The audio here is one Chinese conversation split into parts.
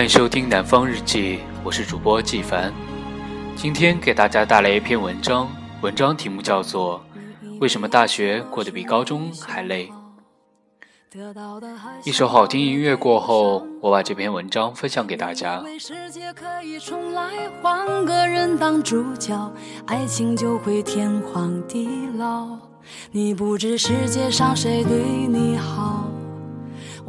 欢迎收听《南方日记》，我是主播季凡。今天给大家带来一篇文章，文章题目叫做《为什么大学过得比高中还累》。一首好听音乐过后，我把这篇文章分享给大家。你不知世界上谁对你。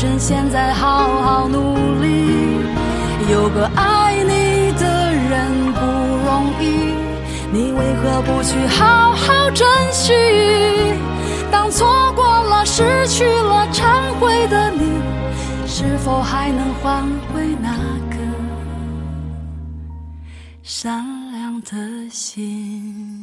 趁现在好好努力，有个爱你的人不容易，你为何不去好好珍惜？当错过了、失去了、忏悔的你，是否还能换回那颗 善良的心？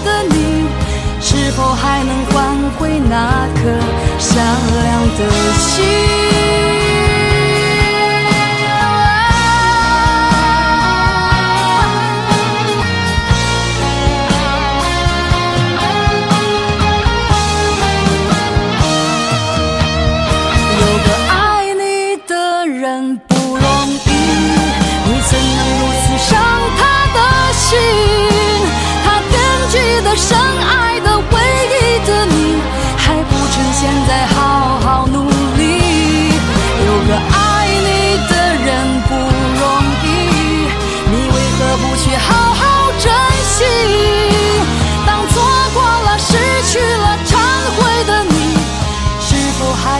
的你，是否还能换回那颗善良的心？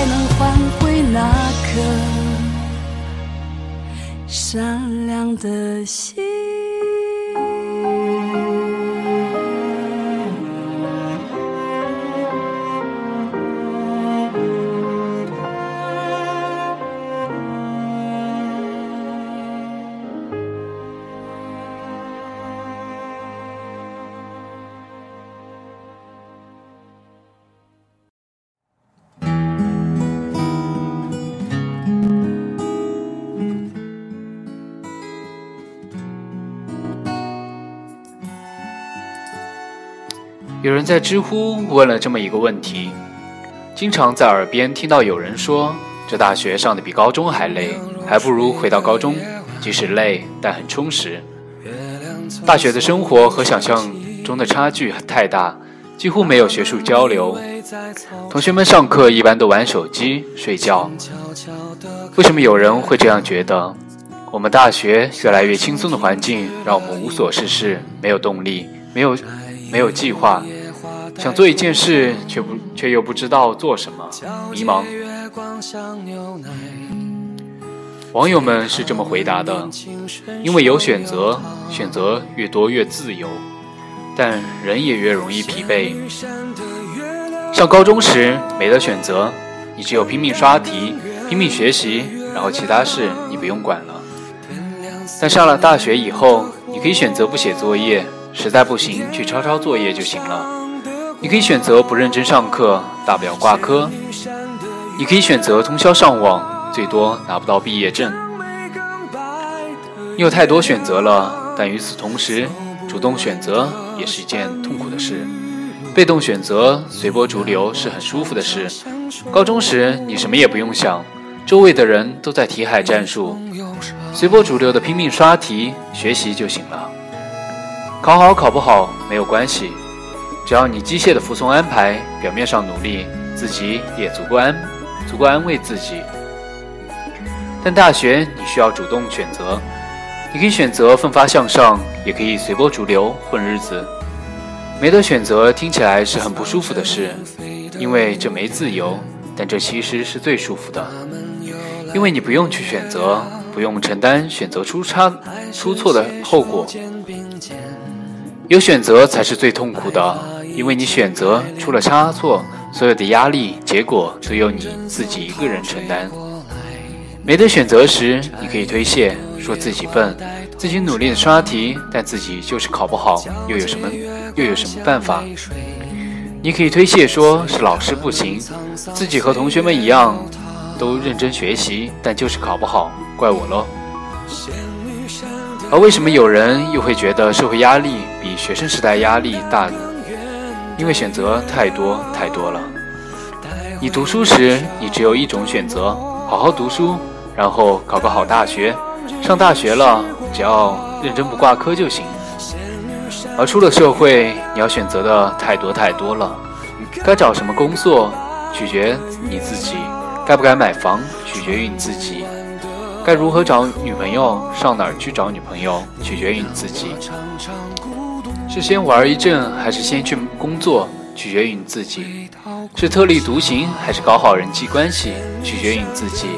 能换回那颗善良的心。有人在知乎问了这么一个问题：经常在耳边听到有人说，这大学上的比高中还累，还不如回到高中，即使累但很充实。大学的生活和想象中的差距太大，几乎没有学术交流，同学们上课一般都玩手机、睡觉。为什么有人会这样觉得？我们大学越来越轻松的环境，让我们无所事事，没有动力，没有。没有计划，想做一件事，却不却又不知道做什么，迷茫。网友们是这么回答的：因为有选择，选择越多越自由，但人也越容易疲惫。上高中时没得选择，你只有拼命刷题、拼命学习，然后其他事你不用管了。但上了大学以后，你可以选择不写作业，实在不行去抄抄作业就行了。你可以选择不认真上课，大不了挂科。你可以选择通宵上网。最多拿不到毕业证。你有太多选择了，但与此同时，主动选择也是一件痛苦的事。被动选择、随波逐流是很舒服的事。高中时你什么也不用想，周围的人都在题海战术，随波逐流的拼命刷题学习就行了。考好考不好没有关系，只要你机械的服从安排，表面上努力，自己也足够安，足够安慰自己。但大学你需要主动选择，你可以选择奋发向上，也可以随波逐流混日子。没得选择听起来是很不舒服的事，因为这没自由，但这其实是最舒服的，因为你不用去选择，不用承担选择出差出错的后果。有选择才是最痛苦的，因为你选择出了差错，所有的压力结果都由你自己一个人承担。没得选择时，你可以推卸，说自己笨，自己努力的刷题，但自己就是考不好，又有什么又有什么办法？你可以推卸，说是老师不行，自己和同学们一样都认真学习，但就是考不好，怪我喽。而为什么有人又会觉得社会压力比学生时代压力大呢？因为选择太多太多了。你读书时，你只有一种选择，好好读书。然后考个好大学，上大学了，只要认真不挂科就行。而出了社会，你要选择的太多太多了。该找什么工作，取决你自己；该不该买房，取决于你自己；该如何找女朋友，上哪儿去找女朋友，取决于你自己。是先玩一阵，还是先去工作，取决于你自己。是特立独行，还是搞好人际关系，取决于你自己。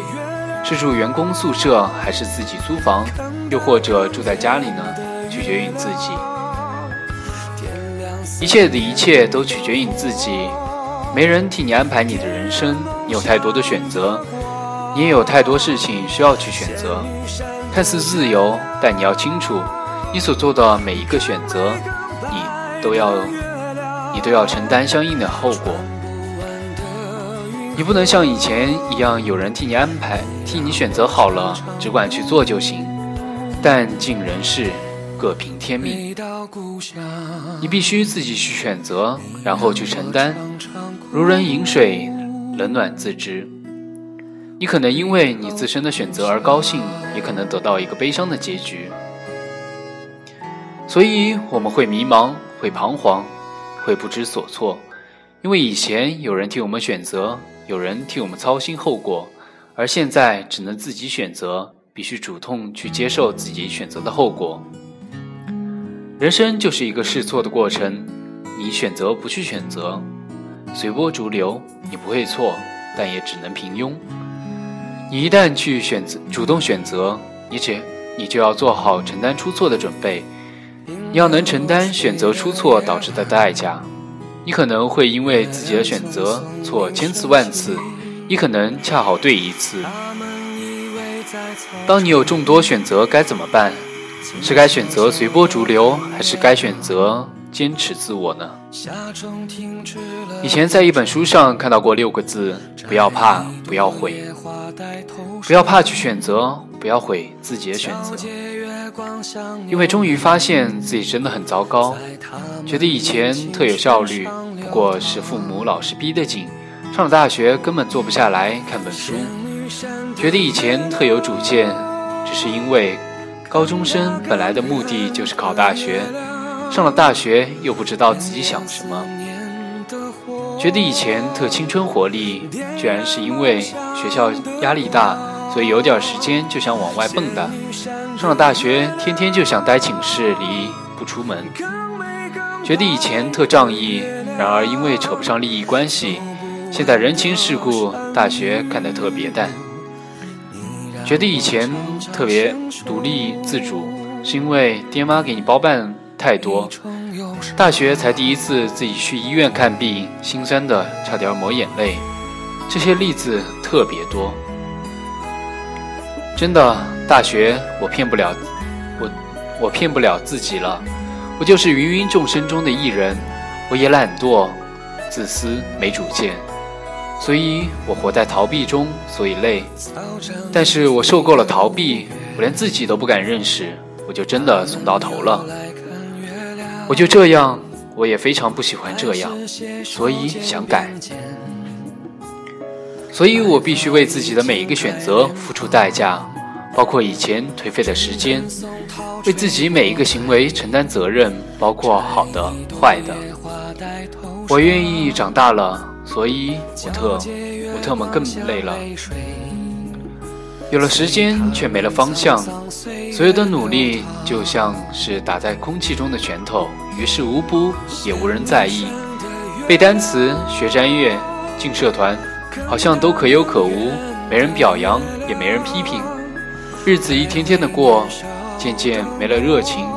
是住员工宿舍还是自己租房，又或者住在家里呢？取决于你自己。一切的一切都取决于你自己，没人替你安排你的人生。你有太多的选择，你也有太多事情需要去选择。看似自由，但你要清楚，你所做的每一个选择，你都要，你都要承担相应的后果。你不能像以前一样，有人替你安排，替你选择好了，只管去做就行。但尽人事，各凭天命。你必须自己去选择，然后去承担。如人饮水，冷暖自知。你可能因为你自身的选择而高兴，也可能得到一个悲伤的结局。所以我们会迷茫，会彷徨，会不知所措，因为以前有人替我们选择。有人替我们操心后果，而现在只能自己选择，必须主动去接受自己选择的后果。人生就是一个试错的过程，你选择不去选择，随波逐流，你不会错，但也只能平庸。你一旦去选择，主动选择，你只你就要做好承担出错的准备，你要能承担选择出错导致的代价。你可能会因为自己的选择错千次万次，你可能恰好对一次。当你有众多选择，该怎么办？是该选择随波逐流，还是该选择坚持自我呢？以前在一本书上看到过六个字：不要怕，不要悔。不要怕去选择，不要悔自己的选择。因为终于发现自己真的很糟糕，觉得以前特有效率，不过是父母老是逼得紧；上了大学根本坐不下来看本书，觉得以前特有主见，只是因为高中生本来的目的就是考大学，上了大学又不知道自己想什么，觉得以前特青春活力，居然是因为学校压力大。所以有点时间就想往外蹦跶，上了大学天天就想待寝室里不出门，觉得以前特仗义，然而因为扯不上利益关系，现在人情世故，大学看得特别淡。觉得以前特别独立自主，是因为爹妈给你包办太多。大学才第一次自己去医院看病，心酸的差点抹眼泪。这些例子特别多。真的，大学我骗不了我，我骗不了自己了。我就是芸芸众生中的一人，我也懒惰、自私、没主见。所以我活在逃避中，所以累。但是我受够了逃避，我连自己都不敢认识，我就真的怂到头了。我就这样，我也非常不喜欢这样，所以想改。所以我必须为自己的每一个选择付出代价，包括以前颓废的时间；为自己每一个行为承担责任，包括好的、坏的。我愿意长大了。所以，我特我特们更累了。有了时间，却没了方向。所有的努力就像是打在空气中的拳头，于事无补，也无人在意。背单词、学专业、进社团，好像都可有可无，没人表扬，也没人批评。日子一天天的过，渐渐没了热情，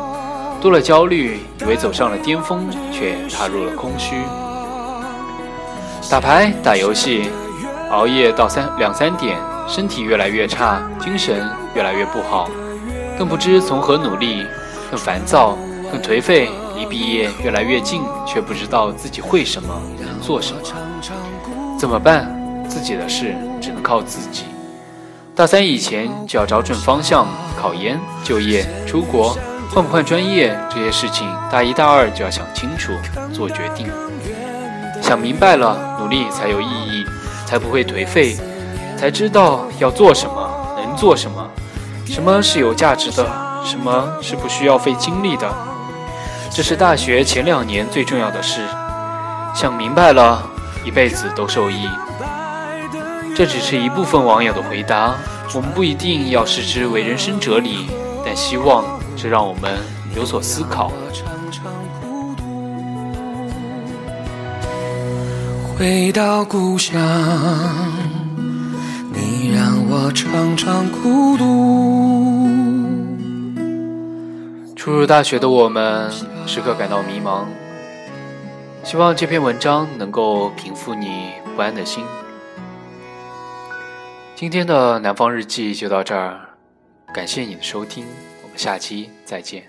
多了焦虑，以为走上了巅峰，却踏入了空虚。打牌、打游戏，熬夜到三两三点，身体越来越差，精神越来越不好，更不知从何努力，更烦躁，更颓废。离毕业越来越近，却不知道自己会什么，能做什么，怎么办？自己的事只能靠自己。大三以前就要找准方向，考研、就业、出国、换不换专业这些事情，大一、大二就要想清楚，做决定。想明白了，努力才有意义，才不会颓废，才知道要做什么，能做什么，什么是有价值的，什么是不需要费精力的。这是大学前两年最重要的事。想明白了，一辈子都受益。这只是一部分网友的回答，我们不一定要视之为人生哲理，但希望这让我们有所思考。回到故乡，你让我常常孤独。初入大学的我们，时刻感到迷茫。希望这篇文章能够平复你不安的心。今天的南方日记就到这儿，感谢你的收听，我们下期再见。